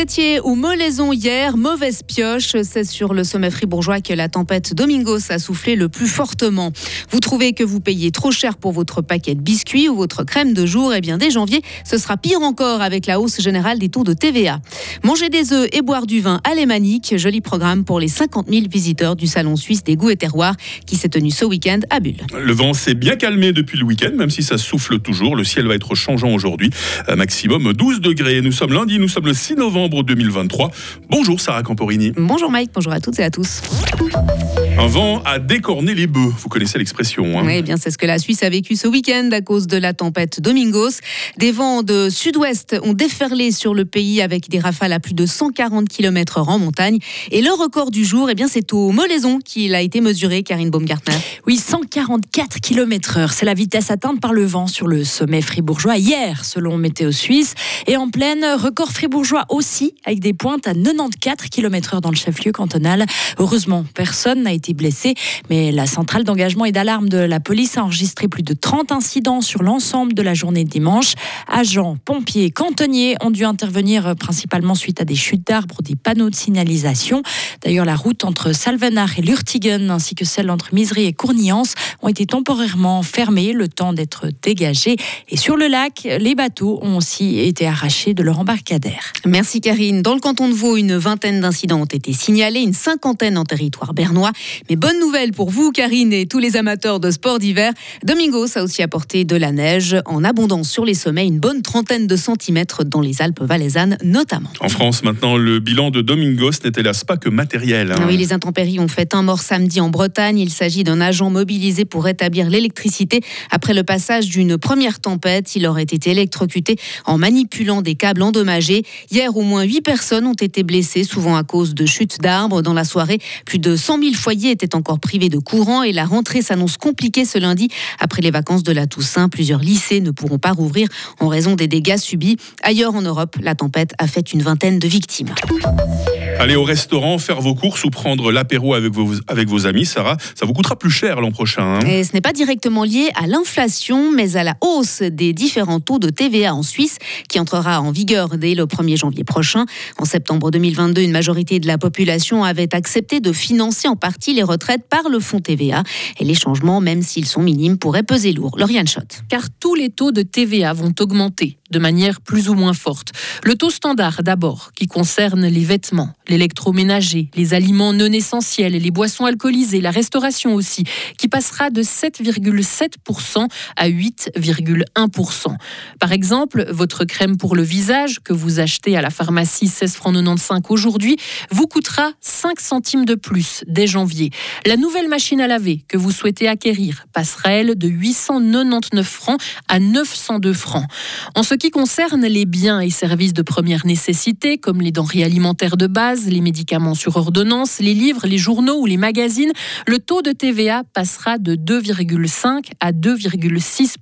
étiez au Molaison hier, mauvaise pioche. C'est sur le sommet fribourgeois que la tempête Domingos a soufflé le plus fortement. Vous trouvez que vous payez trop cher pour votre paquet de biscuits ou votre crème de jour Eh bien, dès janvier, ce sera pire encore avec la hausse générale des taux de TVA. Manger des œufs et boire du vin alémanique, joli programme pour les 50 000 visiteurs du Salon suisse des goûts et terroirs qui s'est tenu ce week-end à Bulle. Le vent s'est bien calmé depuis le week-end, même si ça souffle toujours. Le ciel va être changeant aujourd'hui, maximum 12 degrés. Nous sommes lundi, nous sommes le 6 novembre 2023. Bonjour Sarah Camporini. Bonjour Mike, bonjour à toutes et à tous. Un vent a décorné les bœufs. Vous connaissez l'expression. Hein oui, bien c'est ce que la Suisse a vécu ce week-end à cause de la tempête Domingos. Des vents de sud-ouest ont déferlé sur le pays avec des rafales à plus de 140 km h en montagne. Et le record du jour, eh bien, c'est au Molaison qu'il a été mesuré, Karine Baumgartner. Oui, 144 km h C'est la vitesse atteinte par le vent sur le sommet fribourgeois hier, selon Météo Suisse. Et en pleine, record fribourgeois aussi, avec des pointes à 94 km h dans le chef-lieu cantonal. Heureusement, personne n'a été blessé, mais la centrale d'engagement et d'alarme de la police a enregistré plus de 30 incidents sur l'ensemble de la journée de dimanche. Agents, pompiers, cantonniers ont dû intervenir principalement suite à des chutes d'arbres, des panneaux de signalisation. D'ailleurs, la route entre Salvenard et Lurtigen, ainsi que celle entre Misery et Courniance, ont été temporairement fermées, le temps d'être dégagées. Et sur le lac, les bateaux ont aussi été arrachés de leur embarcadère. Merci Karine. Dans le canton de Vaud, une vingtaine d'incidents ont été signalés, une cinquantaine en territoire bernois. Mais bonne nouvelle pour vous, Karine, et tous les amateurs de sport d'hiver. Domingos a aussi apporté de la neige en abondance sur les sommets, une bonne trentaine de centimètres dans les Alpes valaisannes notamment. En France, maintenant, le bilan de Domingos n'est hélas pas que matériel. Hein. Oui, les intempéries ont fait un mort samedi en Bretagne. Il s'agit d'un agent mobilisé pour rétablir l'électricité. Après le passage d'une première tempête, il aurait été électrocuté en manipulant des câbles endommagés. Hier, au moins 8 personnes ont été blessées, souvent à cause de chutes d'arbres. Dans la soirée, plus de 100 000 foyers étaient encore privés de courant et la rentrée s'annonce compliquée ce lundi. Après les vacances de la Toussaint, plusieurs lycées ne pourront pas rouvrir en raison des dégâts subis. Ailleurs en Europe, la tempête a fait une vingtaine de victimes. Aller au restaurant, faire vos courses ou prendre l'apéro avec vos, avec vos amis, Sarah, ça vous coûtera plus cher l'an prochain. Hein. Et ce n'est pas directement lié à l'inflation, mais à la hausse des différents taux de TVA en Suisse, qui entrera en vigueur dès le 1er janvier prochain. En septembre 2022, une majorité de la population avait accepté de financer en partie les retraites par le fonds TVA. Et les changements, même s'ils sont minimes, pourraient peser lourd. Lauriane Schott. Car tous les taux de TVA vont augmenter de manière plus ou moins forte. Le taux standard d'abord, qui concerne les vêtements, l'électroménager, les aliments non essentiels, les boissons alcoolisées, la restauration aussi, qui passera de 7,7% à 8,1%. Par exemple, votre crème pour le visage que vous achetez à la pharmacie 16 francs 95 aujourd'hui vous coûtera 5 centimes de plus dès janvier. La nouvelle machine à laver que vous souhaitez acquérir passera elle de 899 francs à 902 francs. En ce qui concerne les biens et services de première nécessité, comme les denrées alimentaires de base, les médicaments sur ordonnance, les livres, les journaux ou les magazines, le taux de TVA passera de 2,5 à 2,6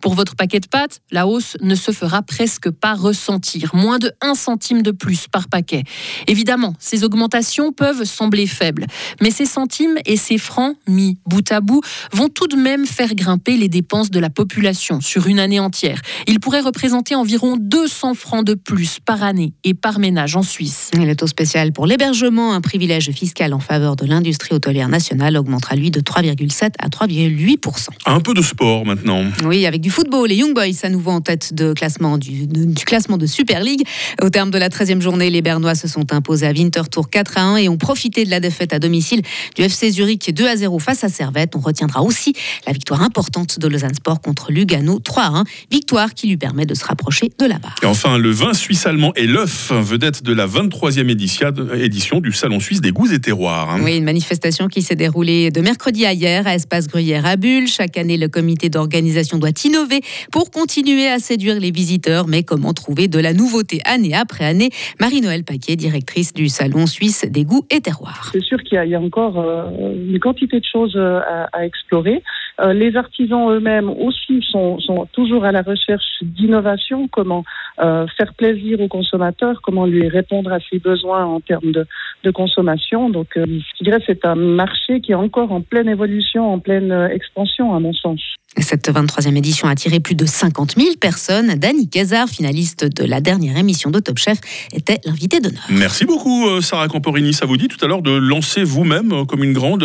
Pour votre paquet de pâtes, la hausse ne se fera presque pas ressentir, moins de 1 centime de plus par paquet. Évidemment, ces augmentations peuvent sembler faibles, mais ces centimes et ces francs mis bout à bout vont tout de même faire grimper les dépenses de la population sur une année entière. Ils pourraient représenter environ 200 francs de plus par année et par ménage en Suisse. Et le taux spécial pour l'hébergement, un privilège fiscal en faveur de l'industrie hôtelière nationale, augmentera lui de 3,7 à 3,8 Un peu de sport maintenant. Oui, avec du football, les Young Boys à nouveau en tête de classement du, du classement de Super League. Au terme de la 13e journée, les Bernois se sont imposés à Winterthur 4 à 1 et ont profité de la défaite à domicile du FC Zurich 2 à 0 face à Servette. On retiendra aussi la victoire importante de Lausanne Sport contre Lugano 3 à 1, victoire qui lui permet de se rapprocher de la barre. Et enfin, le vin suisse allemand et l'œuf, vedette de la 23e édition du Salon suisse des goûts et terroirs. Hein. Oui, une manifestation qui s'est déroulée de mercredi à hier à Espace Gruyère à Bulle. Chaque année, le comité d'organisation doit innover pour continuer à séduire les visiteurs. Mais comment trouver de la nouveauté année après année? Marie-Noël Paquet, directrice du Salon suisse des goûts et terroirs. C'est sûr qu'il y, a encore euh, une quantité de choses euh, à, explorer. Euh, les artisans eux-mêmes aussi sont, toujours à la recherche d'innovation, comment euh, faire plaisir aux consommateurs, comment lui répondre à ses besoins en termes de, de consommation. Donc, euh, je dirais c'est un marché qui est encore en pleine évolution, en pleine euh, expansion, à mon sens. Cette 23e édition a attiré plus de 50 000 personnes. Danny Cazard, finaliste de la dernière émission de Top Chef, était l'invité d'honneur. Merci beaucoup, euh, Sarah Camporini. Ça vous dit tout à l'heure de lancer vous-même, euh, comme une grande,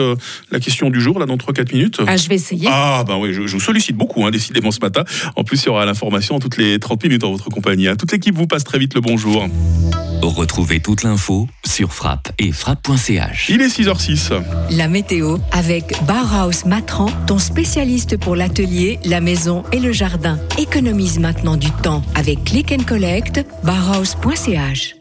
la question du jour, là, dans 3-4 minutes? Ah, je vais essayer. Ah, ben oui, je, je vous sollicite beaucoup, hein, décidément, ce matin. En plus, il y aura l'information toutes les 30 minutes en votre compagnie. Toute l'équipe vous passe très vite le bonjour. Retrouvez toute l'info sur frappe et frappe.ch. Il est 6h06. La météo avec Bauhaus Matran, ton spécialiste pour l'atelier, la maison et le jardin. Économise maintenant du temps avec Click and Collect, bauhaus.ch.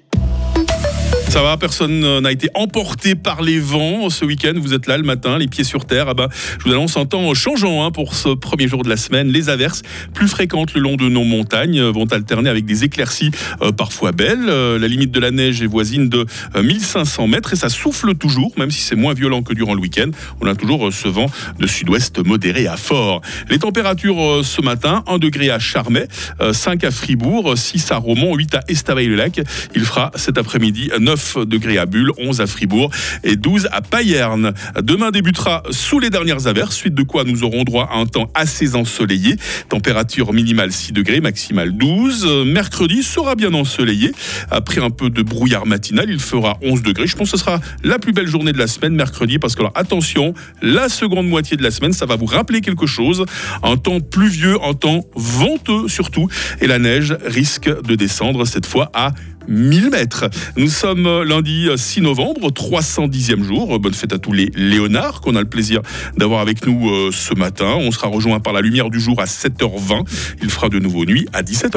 Ça va, personne euh, n'a été emporté par les vents ce week-end. Vous êtes là le matin, les pieds sur terre. Ah bah, je vous annonce un temps changeant hein, pour ce premier jour de la semaine. Les averses plus fréquentes le long de nos montagnes euh, vont alterner avec des éclaircies euh, parfois belles. La limite de la neige est voisine de euh, 1500 mètres et ça souffle toujours, même si c'est moins violent que durant le week-end. On a toujours ce vent de sud-ouest modéré à fort. Les températures ce matin, 1 degré à Charmey, euh, 5 à Fribourg, 6 à Romont, 8 à Estavayer-le-Lac. Il fera cet après-midi 9 degrés à Bulle, 11 à Fribourg et 12 à Payerne. Demain débutera sous les dernières averses, suite de quoi nous aurons droit à un temps assez ensoleillé. Température minimale 6 degrés, maximale 12. Euh, Mercredi sera bien ensoleillé. Après un peu de brouillard matinal, il fera 11 degrés. Je pense que ce sera la plus belle journée de la semaine, mercredi, parce que alors attention, la seconde moitié de la semaine, ça va vous rappeler quelque chose. Un temps pluvieux, un temps venteux surtout, et la neige risque de descendre cette fois à 1000 mètres. Nous sommes euh, lundi 6 novembre, 310e jour. Bonne fête à tous les Léonards qu'on a le plaisir d'avoir avec nous euh, ce matin. On sera rejoint par la lumière du jour à 7h20. Il fera de nouveau nuit à 17h.